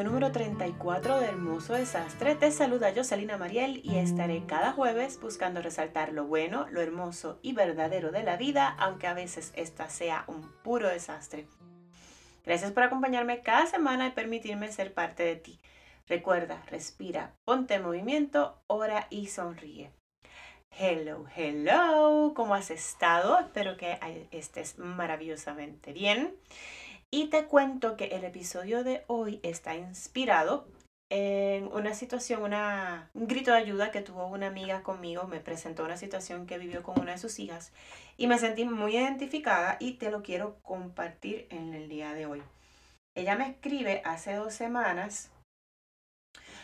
número 34 de Hermoso Desastre. Te saluda Jocelina Mariel y estaré cada jueves buscando resaltar lo bueno, lo hermoso y verdadero de la vida, aunque a veces esta sea un puro desastre. Gracias por acompañarme cada semana y permitirme ser parte de ti. Recuerda, respira, ponte en movimiento, ora y sonríe. Hello, hello, ¿cómo has estado? Espero que estés maravillosamente bien. Y te cuento que el episodio de hoy está inspirado en una situación, un grito de ayuda que tuvo una amiga conmigo, me presentó una situación que vivió con una de sus hijas y me sentí muy identificada y te lo quiero compartir en el día de hoy. Ella me escribe hace dos semanas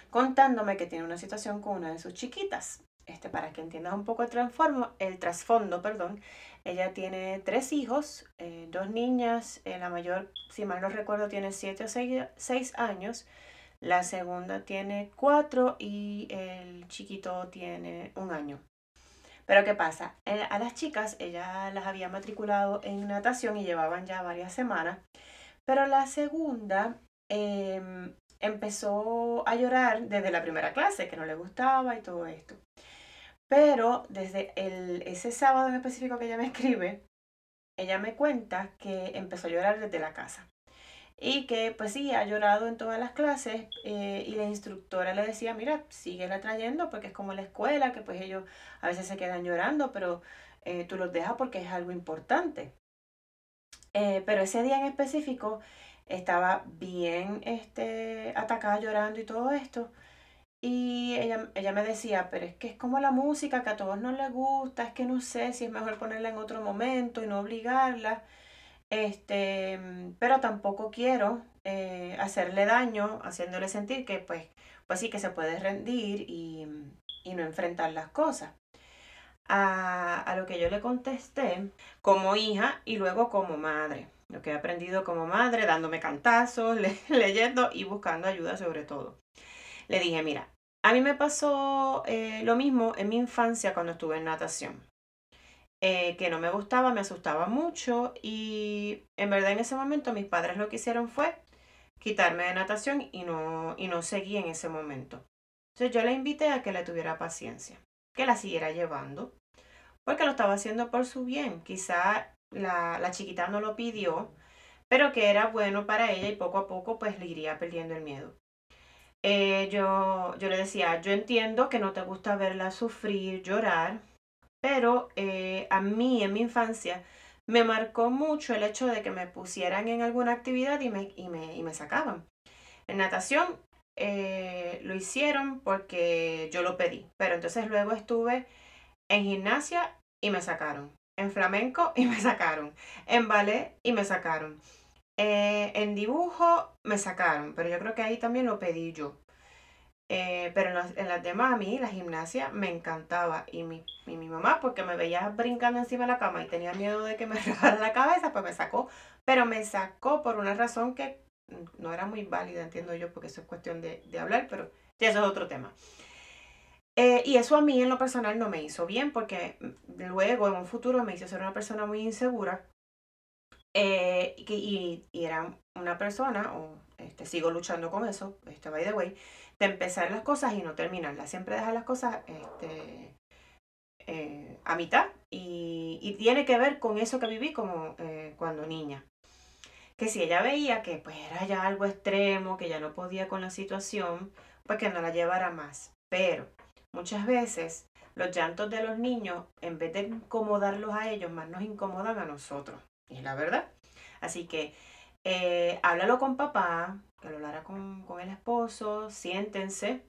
contándome que tiene una situación con una de sus chiquitas. Este, para que entiendas un poco el, el trasfondo, perdón, ella tiene tres hijos, eh, dos niñas, eh, la mayor, si mal no recuerdo, tiene siete o seis, años, la segunda tiene cuatro y el chiquito tiene un año. Pero ¿qué pasa? Eh, a las chicas ella las había matriculado en natación y llevaban ya varias semanas, pero la segunda em, empezó a llorar desde la primera clase, que no le gustaba y todo esto. Pero desde el, ese sábado en específico que ella me escribe, ella me cuenta que empezó a llorar desde la casa. Y que pues sí, ha llorado en todas las clases eh, y la instructora le decía, mira, síguela trayendo porque es como la escuela, que pues ellos a veces se quedan llorando, pero eh, tú los dejas porque es algo importante. Eh, pero ese día en específico estaba bien este, atacada llorando y todo esto. Y ella, ella me decía, pero es que es como la música que a todos nos les gusta, es que no sé si es mejor ponerla en otro momento y no obligarla. Este, pero tampoco quiero eh, hacerle daño, haciéndole sentir que pues, pues sí que se puede rendir y, y no enfrentar las cosas. A, a, lo que yo le contesté como hija y luego como madre. Lo que he aprendido como madre, dándome cantazos, leyendo y buscando ayuda sobre todo le dije, mira, a mí me pasó eh, lo mismo en mi infancia cuando estuve en natación. Eh, que no me gustaba, me asustaba mucho y en verdad en ese momento mis padres lo que hicieron fue quitarme de natación y no, y no seguí en ese momento. Entonces yo le invité a que le tuviera paciencia, que la siguiera llevando, porque lo estaba haciendo por su bien. Quizá la, la chiquita no lo pidió, pero que era bueno para ella y poco a poco pues le iría perdiendo el miedo. Eh, yo, yo le decía, yo entiendo que no te gusta verla sufrir, llorar, pero eh, a mí en mi infancia me marcó mucho el hecho de que me pusieran en alguna actividad y me, y me, y me sacaban. En natación eh, lo hicieron porque yo lo pedí, pero entonces luego estuve en gimnasia y me sacaron, en flamenco y me sacaron, en ballet y me sacaron. Eh, en dibujo me sacaron, pero yo creo que ahí también lo pedí yo. Eh, pero en las, demás a mí la gimnasia me encantaba. Y mi, mi mamá porque me veía brincando encima de la cama y tenía miedo de que me rajara la cabeza pues me sacó. Pero me sacó por una razón que no era muy válida entiendo yo porque eso es cuestión de, hablar pero ya eso es otro tema. Eh, y eso a mí en lo personal no me hizo bien porque luego en un futuro me hizo ser una persona muy insegura eh, y, era una persona, o este, sigo luchando con eso, este, by the way, de empezar las cosas y no terminarlas. Siempre dejar las cosas este, eh, a mitad y, y, tiene que ver con eso que viví como eh, cuando niña. Que si ella veía que pues era ya algo extremo, que ya no podía con la situación, pues que no la llevara más. Pero muchas veces los llantos de los niños, en vez de incomodarlos a ellos, más nos incomodan a nosotros. Es la verdad. Así que eh, háblalo con papá, que lo hablara con, el esposo, siéntense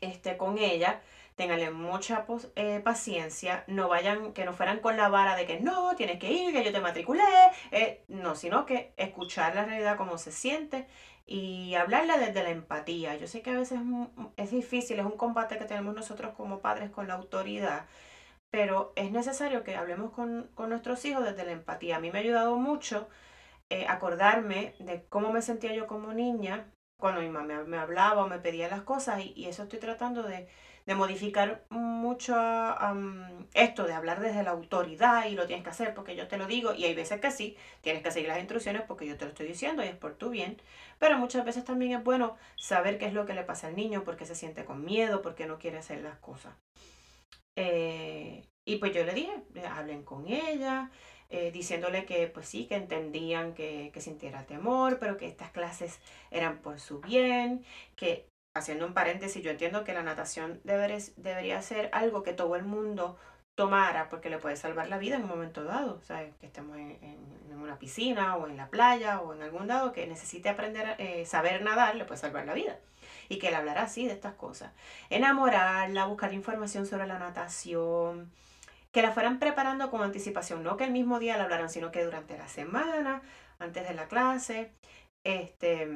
este, con ella, ténganle mucha eh, paciencia, no vayan, que no fueran con la vara de que no, tienes que ir, que yo te matriculé, eh, no, sino que escuchar la realidad como se siente y hablarle desde la empatía. Yo sé que a veces es difícil, es un combate que tenemos nosotros como padres con la autoridad, pero es necesario que hablemos con, nuestros hijos desde la empatía. A mí me ha ayudado mucho eh, acordarme de cómo me sentía yo como niña cuando mi mamá me hablaba o me pedía las cosas y, eso estoy tratando de, modificar mucho esto de hablar desde la autoridad y lo tienes que hacer porque yo te lo digo y hay veces que sí, tienes que seguir las instrucciones porque yo te lo estoy diciendo y es por tu bien, pero muchas veces también es bueno saber qué es lo que le pasa al niño, por qué se siente con miedo, por qué no quiere hacer las cosas. Eh, y pues yo le dije, hablen con ella, eh, diciéndole que pues sí, que entendían que, que, sintiera temor, pero que estas clases eran por su bien, que haciendo un paréntesis, yo entiendo que la natación debería ser algo que todo el mundo tomara porque le puede salvar la vida en un momento dado, o sea, que estemos en, en, una piscina o en la playa o en algún lado que necesite aprender, eh, saber nadar, le puede salvar la vida. Y que le hablara así de estas cosas. Enamorarla, buscar información sobre la natación, que la fueran preparando con anticipación, no que el mismo día la hablaran, sino que durante la semana, antes de la clase, este,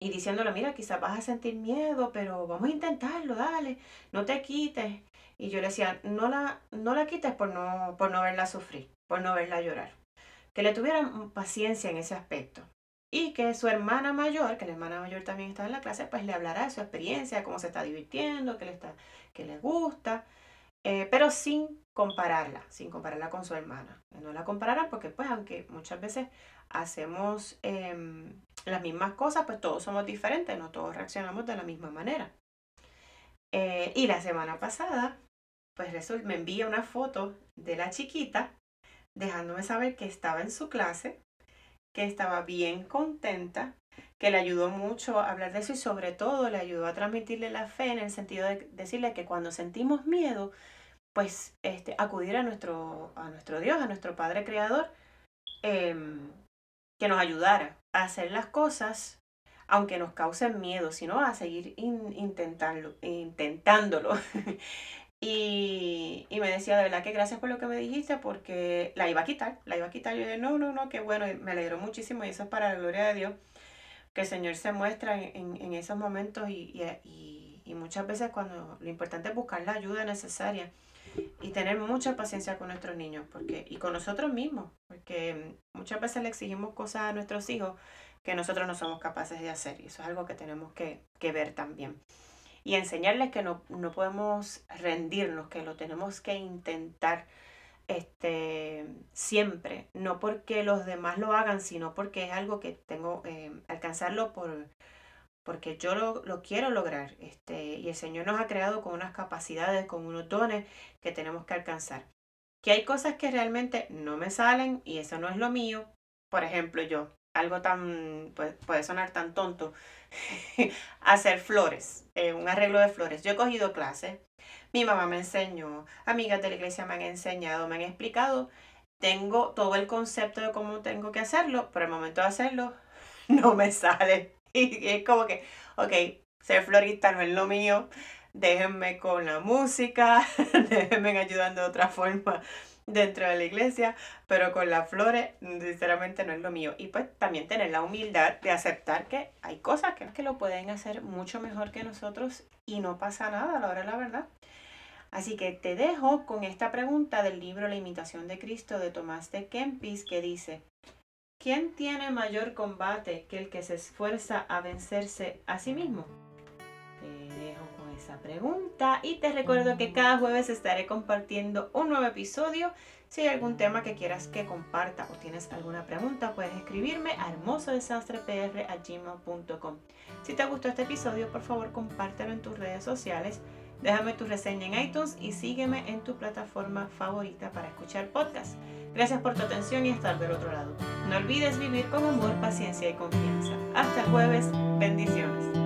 y diciéndole, mira, quizás vas a sentir miedo, pero vamos a intentarlo, dale, no te quites. Y yo le decía, no la, no la quites por no, por no verla sufrir, por no verla llorar. Que le tuvieran paciencia en ese aspecto. Y que su hermana mayor, que la hermana mayor también está en la clase, pues le hablará de su experiencia, cómo se está divirtiendo, que le, está, que le gusta. Eh, pero sin compararla, sin compararla con su hermana. No la compararán porque pues aunque muchas veces hacemos em, las mismas cosas, pues todos somos diferentes, no todos reaccionamos de la misma manera. Eh, y la semana pasada, pues me envía una foto de la chiquita dejándome saber que estaba en su clase, que estaba bien contenta, que le ayudó mucho a hablar de eso y sobre todo le ayudó a transmitirle la fe en el sentido de decirle que cuando sentimos miedo, pues este, acudir a nuestro, a nuestro Dios, a nuestro Padre Creador, em, que nos ayudara a hacer las cosas, aunque nos causen miedo, sino a seguir intentándolo. y, me decía, de verdad que gracias por lo que me dijiste, porque la iba a quitar, la iba a quitar. Yo dije, no, no, no, qué bueno, me alegró muchísimo y eso es para la gloria de Dios, que el Señor se muestra en, esos momentos y, y muchas veces cuando lo importante es buscar la ayuda necesaria y tener mucha paciencia con nuestros niños porque, y con nosotros mismos, porque muchas veces le exigimos cosas a nuestros hijos que nosotros no somos capaces de hacer y eso es algo que tenemos que ver también. Y enseñarles que no, no, podemos rendirnos, que lo tenemos que intentar este, siempre, no porque los demás lo hagan, sino porque es algo que tengo, eh, alcanzarlo por, porque yo lo, quiero lograr. Este, y el Señor nos ha creado con unas capacidades, con unos dones que tenemos que alcanzar. Que hay cosas que realmente no me salen y eso no es lo mío. Por ejemplo, yo, algo tan, pues, puede sonar tan tonto, hacer flores, eh, un arreglo de flores. Yo he cogido clases, mi mamá me enseñó, amigas de la iglesia me han enseñado, me han explicado. Tengo todo el concepto de cómo tengo que hacerlo, pero el momento de hacerlo no me sale. Y es como que, ok, ser florista no es lo mío, déjenme con la música, déjenme ayudando de otra forma dentro de la iglesia, pero con las flores sinceramente no es lo mío. Y pues también tener la humildad de aceptar que hay cosas que, que lo pueden hacer mucho mejor que nosotros y no pasa nada, la hora la verdad. Así que te dejo con esta pregunta del libro La imitación de Cristo de Tomás de Kempis que dice, ¿Quién tiene mayor combate que el que se esfuerza a vencerse a sí mismo? Con esa pregunta y te recuerdo que cada jueves estaré compartiendo un nuevo episodio. Si hay algún tema que quieras que comparta o tienes alguna pregunta, puedes escribirme a hermosodesastrepr.gmail.com Si te gustó este episodio, por favor compártelo en tus redes sociales Déjame tu reseña en iTunes y sígueme en tu plataforma favorita para escuchar podcast. Gracias por tu atención y estar del otro lado. No olvides vivir con amor, paciencia y confianza. Hasta el jueves. Bendiciones.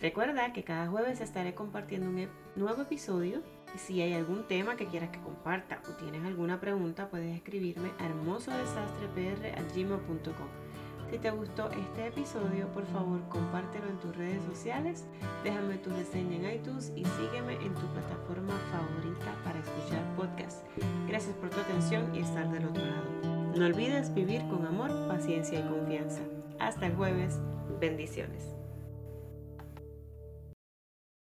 Recuerda que cada jueves estaré compartiendo un nuevo episodio. Si hay algún tema que quieras que comparta o tienes alguna pregunta, puedes escribirme a hermosodesastrepr.gmail.com. Si te gustó este episodio, por favor compártelo en tus redes sociales, déjame tu reseña en iTunes y sígueme en tu plataforma favorita para escuchar podcasts. Gracias por tu atención y estar del otro lado. No olvides vivir con amor, paciencia y confianza. Hasta el jueves. Bendiciones.